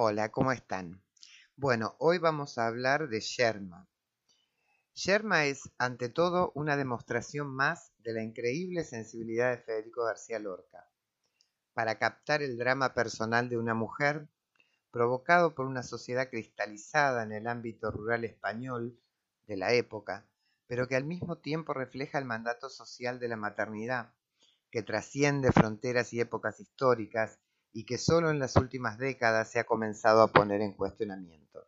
Hola, ¿cómo están? Bueno, hoy vamos a hablar de Sherma. Sherma es, ante todo, una demostración más de la increíble sensibilidad de Federico García Lorca para captar el drama personal de una mujer provocado por una sociedad cristalizada en el ámbito rural español de la época, pero que al mismo tiempo refleja el mandato social de la maternidad, que trasciende fronteras y épocas históricas y que solo en las últimas décadas se ha comenzado a poner en cuestionamiento.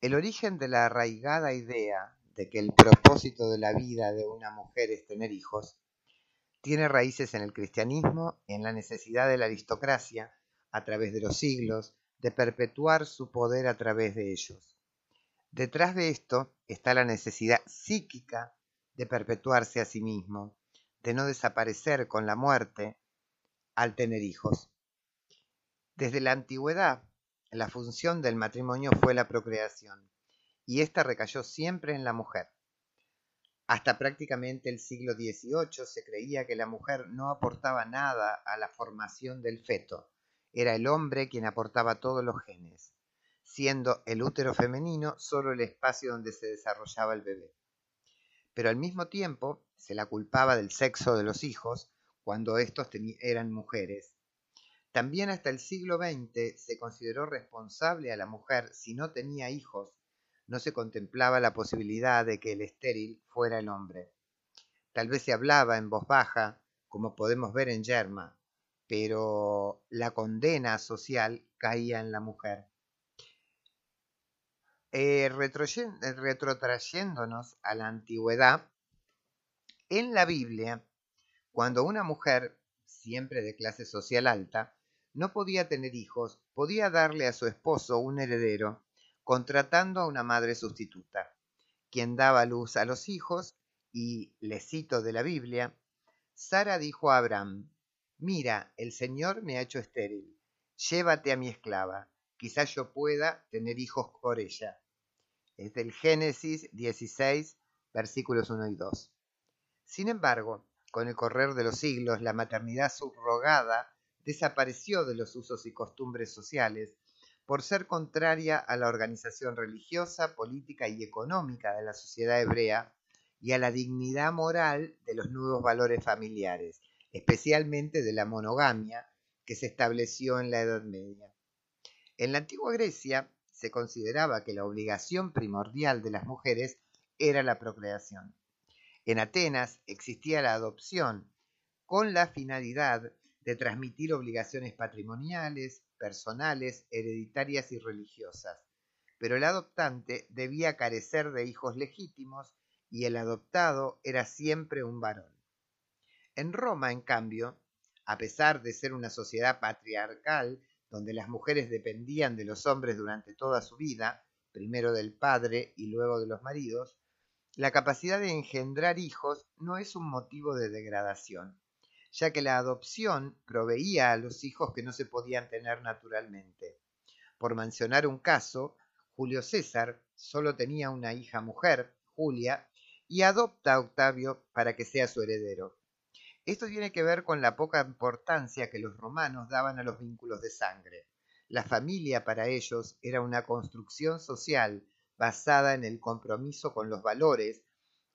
El origen de la arraigada idea de que el propósito de la vida de una mujer es tener hijos tiene raíces en el cristianismo, en la necesidad de la aristocracia, a través de los siglos, de perpetuar su poder a través de ellos. Detrás de esto está la necesidad psíquica de perpetuarse a sí mismo, de no desaparecer con la muerte al tener hijos. Desde la antigüedad, la función del matrimonio fue la procreación, y ésta recayó siempre en la mujer. Hasta prácticamente el siglo XVIII se creía que la mujer no aportaba nada a la formación del feto, era el hombre quien aportaba todos los genes, siendo el útero femenino solo el espacio donde se desarrollaba el bebé. Pero al mismo tiempo se la culpaba del sexo de los hijos cuando estos eran mujeres. También hasta el siglo XX se consideró responsable a la mujer si no tenía hijos. No se contemplaba la posibilidad de que el estéril fuera el hombre. Tal vez se hablaba en voz baja, como podemos ver en Yerma, pero la condena social caía en la mujer. Eh, retrotrayéndonos a la antigüedad, en la Biblia cuando una mujer, siempre de clase social alta, no podía tener hijos, podía darle a su esposo un heredero, contratando a una madre sustituta, quien daba luz a los hijos, y le cito de la Biblia, Sara dijo a Abraham, Mira, el Señor me ha hecho estéril, llévate a mi esclava, quizás yo pueda tener hijos por ella. Es del Génesis 16, versículos 1 y 2. Sin embargo, con el correr de los siglos, la maternidad subrogada desapareció de los usos y costumbres sociales por ser contraria a la organización religiosa, política y económica de la sociedad hebrea y a la dignidad moral de los nuevos valores familiares, especialmente de la monogamia que se estableció en la Edad Media. En la antigua Grecia se consideraba que la obligación primordial de las mujeres era la procreación. En Atenas existía la adopción con la finalidad de transmitir obligaciones patrimoniales, personales, hereditarias y religiosas, pero el adoptante debía carecer de hijos legítimos y el adoptado era siempre un varón. En Roma, en cambio, a pesar de ser una sociedad patriarcal donde las mujeres dependían de los hombres durante toda su vida, primero del padre y luego de los maridos, la capacidad de engendrar hijos no es un motivo de degradación, ya que la adopción proveía a los hijos que no se podían tener naturalmente. Por mencionar un caso, Julio César solo tenía una hija mujer, Julia, y adopta a Octavio para que sea su heredero. Esto tiene que ver con la poca importancia que los romanos daban a los vínculos de sangre. La familia para ellos era una construcción social basada en el compromiso con los valores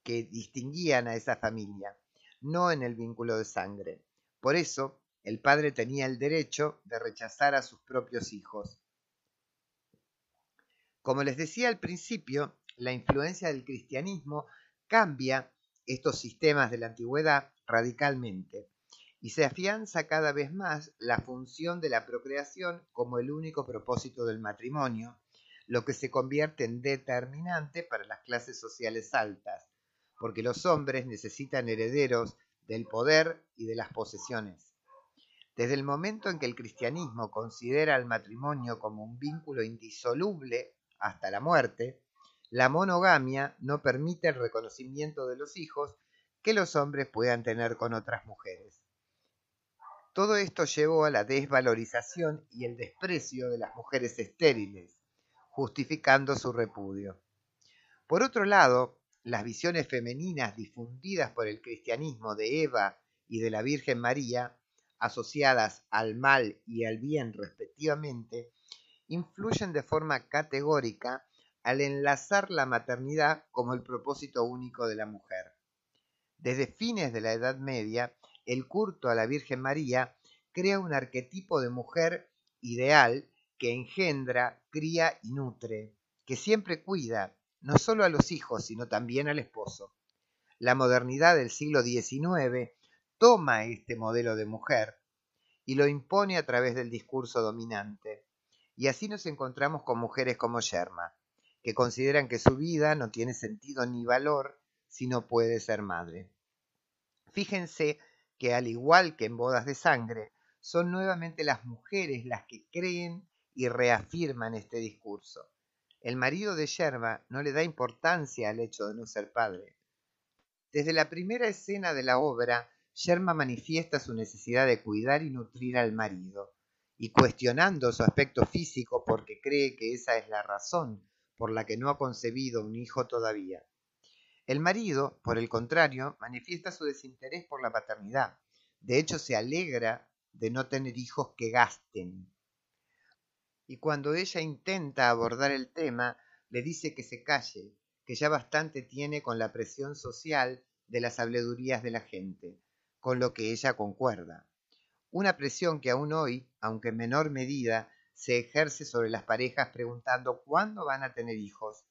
que distinguían a esa familia, no en el vínculo de sangre. Por eso, el padre tenía el derecho de rechazar a sus propios hijos. Como les decía al principio, la influencia del cristianismo cambia estos sistemas de la antigüedad radicalmente y se afianza cada vez más la función de la procreación como el único propósito del matrimonio lo que se convierte en determinante para las clases sociales altas, porque los hombres necesitan herederos del poder y de las posesiones. Desde el momento en que el cristianismo considera al matrimonio como un vínculo indisoluble hasta la muerte, la monogamia no permite el reconocimiento de los hijos que los hombres puedan tener con otras mujeres. Todo esto llevó a la desvalorización y el desprecio de las mujeres estériles, justificando su repudio. Por otro lado, las visiones femeninas difundidas por el cristianismo de Eva y de la Virgen María, asociadas al mal y al bien respectivamente, influyen de forma categórica al enlazar la maternidad como el propósito único de la mujer. Desde fines de la Edad Media, el culto a la Virgen María crea un arquetipo de mujer ideal que engendra, cría y nutre, que siempre cuida, no solo a los hijos, sino también al esposo. La modernidad del siglo XIX toma este modelo de mujer y lo impone a través del discurso dominante. Y así nos encontramos con mujeres como Yerma, que consideran que su vida no tiene sentido ni valor si no puede ser madre. Fíjense que al igual que en bodas de sangre, son nuevamente las mujeres las que creen y reafirman este discurso. El marido de Yerma no le da importancia al hecho de no ser padre. Desde la primera escena de la obra, Yerma manifiesta su necesidad de cuidar y nutrir al marido, y cuestionando su aspecto físico porque cree que esa es la razón por la que no ha concebido un hijo todavía. El marido, por el contrario, manifiesta su desinterés por la paternidad. De hecho, se alegra de no tener hijos que gasten. Y cuando ella intenta abordar el tema, le dice que se calle, que ya bastante tiene con la presión social de las habledurías de la gente, con lo que ella concuerda. Una presión que aún hoy, aunque en menor medida, se ejerce sobre las parejas preguntando cuándo van a tener hijos.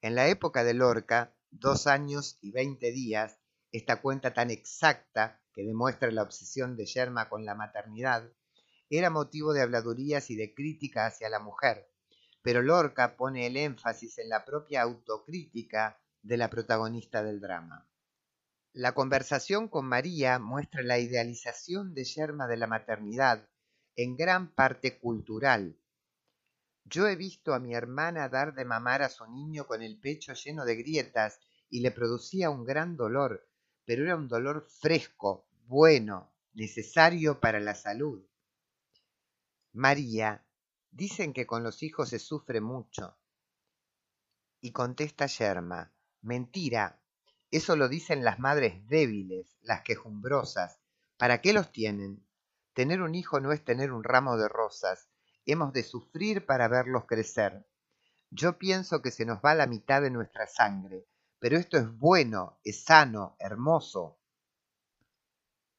En la época de Lorca, dos años y veinte días, esta cuenta tan exacta que demuestra la obsesión de Yerma con la maternidad, era motivo de habladurías y de crítica hacia la mujer, pero Lorca pone el énfasis en la propia autocrítica de la protagonista del drama. La conversación con María muestra la idealización de Yerma de la maternidad, en gran parte cultural, yo he visto a mi hermana dar de mamar a su niño con el pecho lleno de grietas y le producía un gran dolor, pero era un dolor fresco, bueno, necesario para la salud. María, dicen que con los hijos se sufre mucho. Y contesta Yerma, mentira, eso lo dicen las madres débiles, las quejumbrosas. ¿Para qué los tienen? Tener un hijo no es tener un ramo de rosas, hemos de sufrir para verlos crecer. Yo pienso que se nos va la mitad de nuestra sangre, pero esto es bueno, es sano, hermoso.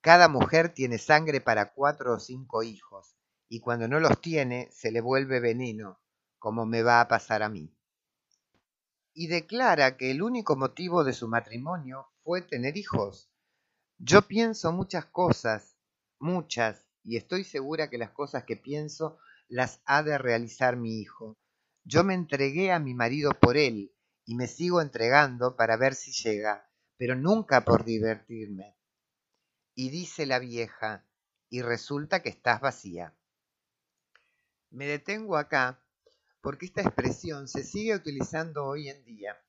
Cada mujer tiene sangre para cuatro o cinco hijos, y cuando no los tiene se le vuelve veneno, como me va a pasar a mí. Y declara que el único motivo de su matrimonio fue tener hijos. Yo pienso muchas cosas, muchas, y estoy segura que las cosas que pienso las ha de realizar mi hijo. Yo me entregué a mi marido por él y me sigo entregando para ver si llega, pero nunca por divertirme. Y dice la vieja, y resulta que estás vacía. Me detengo acá porque esta expresión se sigue utilizando hoy en día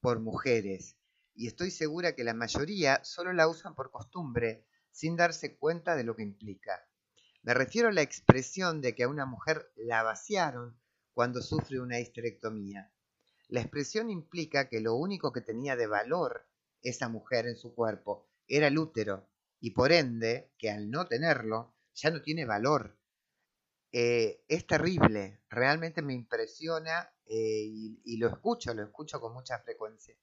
por mujeres, y estoy segura que la mayoría solo la usan por costumbre, sin darse cuenta de lo que implica. Me refiero a la expresión de que a una mujer la vaciaron cuando sufre una histerectomía. La expresión implica que lo único que tenía de valor esa mujer en su cuerpo era el útero y por ende que al no tenerlo ya no tiene valor. Eh, es terrible, realmente me impresiona eh, y, y lo escucho, lo escucho con mucha frecuencia.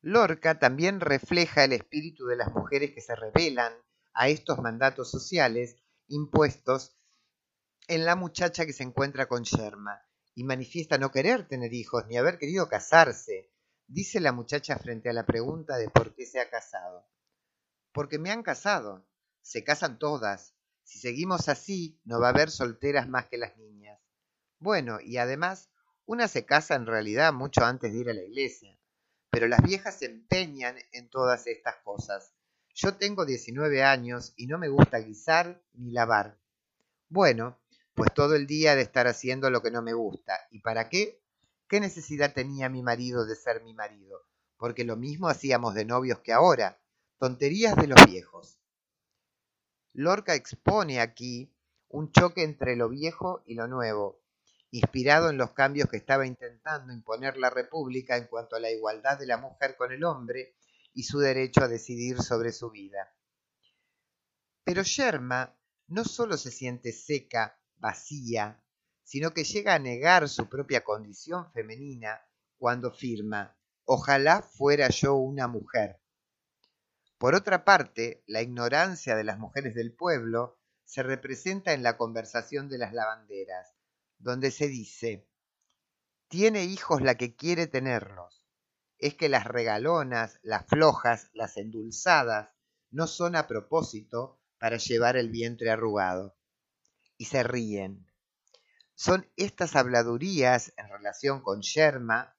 Lorca también refleja el espíritu de las mujeres que se rebelan a estos mandatos sociales impuestos en la muchacha que se encuentra con Sherma y manifiesta no querer tener hijos ni haber querido casarse. Dice la muchacha frente a la pregunta de por qué se ha casado. Porque me han casado. Se casan todas. Si seguimos así, no va a haber solteras más que las niñas. Bueno, y además, una se casa en realidad mucho antes de ir a la iglesia. Pero las viejas se empeñan en todas estas cosas. Yo tengo 19 años y no me gusta guisar ni lavar. Bueno, pues todo el día de estar haciendo lo que no me gusta. ¿Y para qué? ¿Qué necesidad tenía mi marido de ser mi marido? Porque lo mismo hacíamos de novios que ahora. Tonterías de los viejos. Lorca expone aquí un choque entre lo viejo y lo nuevo, inspirado en los cambios que estaba intentando imponer la República en cuanto a la igualdad de la mujer con el hombre y su derecho a decidir sobre su vida. Pero Yerma no solo se siente seca, vacía, sino que llega a negar su propia condición femenina cuando firma, ojalá fuera yo una mujer. Por otra parte, la ignorancia de las mujeres del pueblo se representa en la conversación de las lavanderas, donde se dice, tiene hijos la que quiere tenerlos. Es que las regalonas, las flojas, las endulzadas, no son a propósito para llevar el vientre arrugado. Y se ríen. Son estas habladurías en relación con Yerma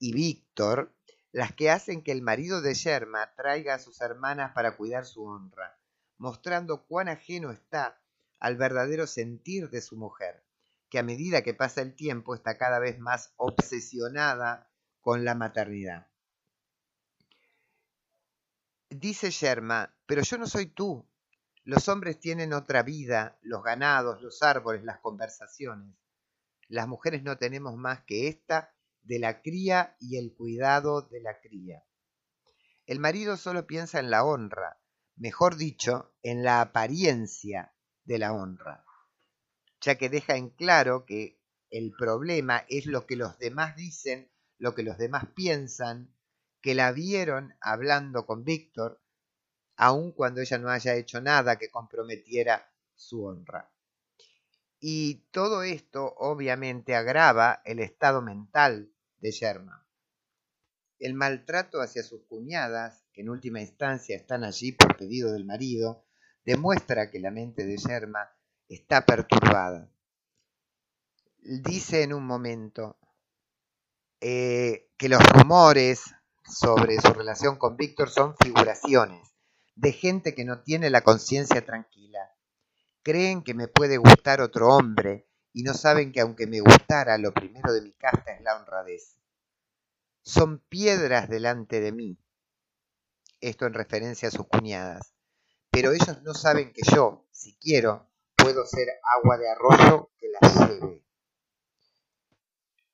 y Víctor las que hacen que el marido de Yerma traiga a sus hermanas para cuidar su honra, mostrando cuán ajeno está al verdadero sentir de su mujer, que a medida que pasa el tiempo está cada vez más obsesionada con la maternidad. Dice Yerma, pero yo no soy tú. Los hombres tienen otra vida, los ganados, los árboles, las conversaciones. Las mujeres no tenemos más que esta de la cría y el cuidado de la cría. El marido solo piensa en la honra, mejor dicho, en la apariencia de la honra, ya que deja en claro que el problema es lo que los demás dicen, lo que los demás piensan, que la vieron hablando con Víctor, aun cuando ella no haya hecho nada que comprometiera su honra. Y todo esto obviamente agrava el estado mental de Yerma. El maltrato hacia sus cuñadas, que en última instancia están allí por pedido del marido, demuestra que la mente de Yerma está perturbada. Dice en un momento eh, que los rumores sobre su relación con Víctor son figuraciones de gente que no tiene la conciencia tranquila. Creen que me puede gustar otro hombre y no saben que aunque me gustara, lo primero de mi casta es la honradez. Son piedras delante de mí. Esto en referencia a sus cuñadas. Pero ellos no saben que yo, si quiero, puedo ser agua de arroyo que las lleve.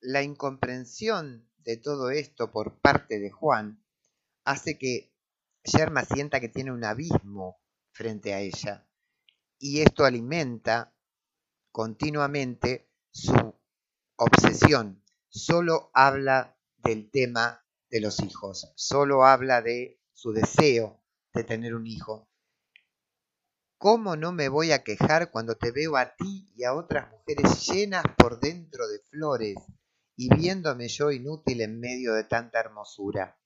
La incomprensión de todo esto por parte de Juan hace que Yerma sienta que tiene un abismo frente a ella y esto alimenta continuamente su obsesión. Solo habla del tema de los hijos, solo habla de su deseo de tener un hijo. ¿Cómo no me voy a quejar cuando te veo a ti y a otras mujeres llenas por dentro de flores y viéndome yo inútil en medio de tanta hermosura.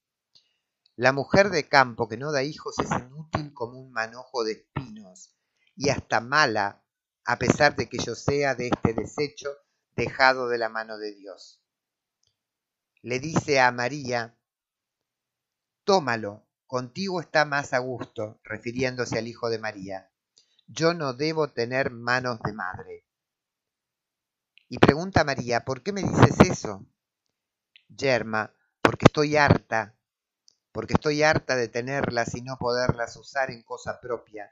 La mujer de campo que no da hijos es inútil como un manojo de espinos y hasta mala, a pesar de que yo sea de este desecho dejado de la mano de Dios. Le dice a María, tómalo, contigo está más a gusto, refiriéndose al hijo de María. Yo no debo tener manos de madre. Y pregunta María, ¿por qué me dices eso? Yerma, porque estoy harta, porque estoy harta de tenerlas y no poderlas usar en cosa propia,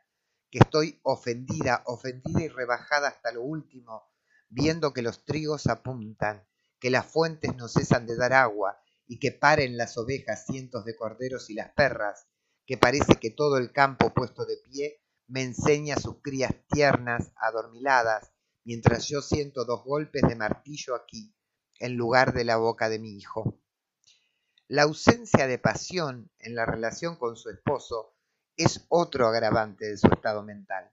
que estoy ofendida, ofendida y rebajada hasta lo último, viendo que los trigos apuntan, que las fuentes no cesan de dar agua y que paren las ovejas cientos de corderos y las perras, que parece que todo el campo puesto de pie me enseña sus crías tiernas, adormiladas, mientras yo siento dos golpes de martillo aquí, en lugar de la boca de mi hijo. La ausencia de pasión en la relación con su esposo es otro agravante de su estado mental,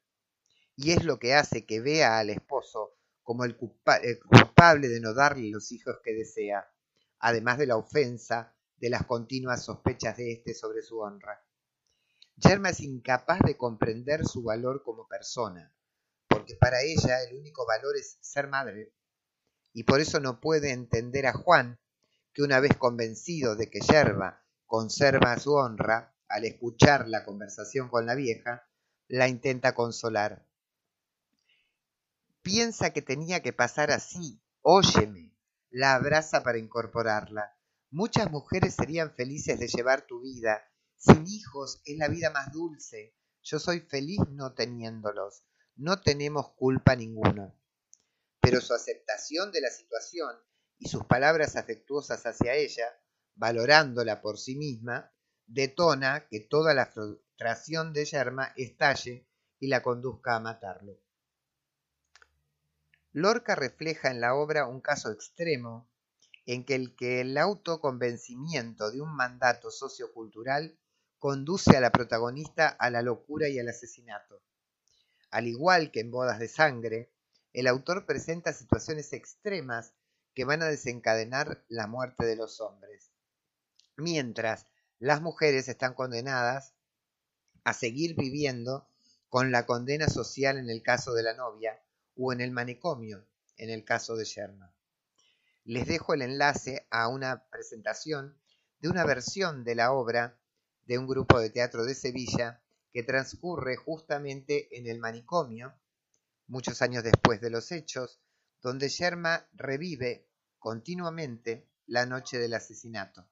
y es lo que hace que vea al esposo como el, culpable de no darle los hijos que desea, además de la ofensa de las continuas sospechas de éste sobre su honra. Yerma es incapaz de comprender su valor como persona, porque para ella el único valor es ser madre. Y por eso no puede entender a Juan, que una vez convencido de que Yerba conserva su honra, al escuchar la conversación con la vieja, la intenta consolar. Piensa que tenía que pasar así, óyeme, la abraza para incorporarla. Muchas mujeres serían felices de llevar tu vida. Sin hijos es la vida más dulce. Yo soy feliz no teniéndolos no tenemos culpa ninguna. Pero su aceptación de la situación y sus palabras afectuosas hacia ella, valorándola por sí misma, detona que toda la frustración de Yerma estalle y la conduzca a matarlo. Lorca refleja en la obra un caso extremo en que el que el autoconvencimiento de un mandato sociocultural conduce a la protagonista a la locura y al asesinato. Al igual que en Bodas de Sangre, el autor presenta situaciones extremas que van a desencadenar la muerte de los hombres, mientras las mujeres están condenadas a seguir viviendo con la condena social en el caso de la novia o en el manicomio en el caso de Sherman. Les dejo el enlace a una presentación de una versión de la obra de un grupo de teatro de Sevilla que transcurre justamente en el manicomio muchos años después de los hechos, donde Sherma revive continuamente la noche del asesinato.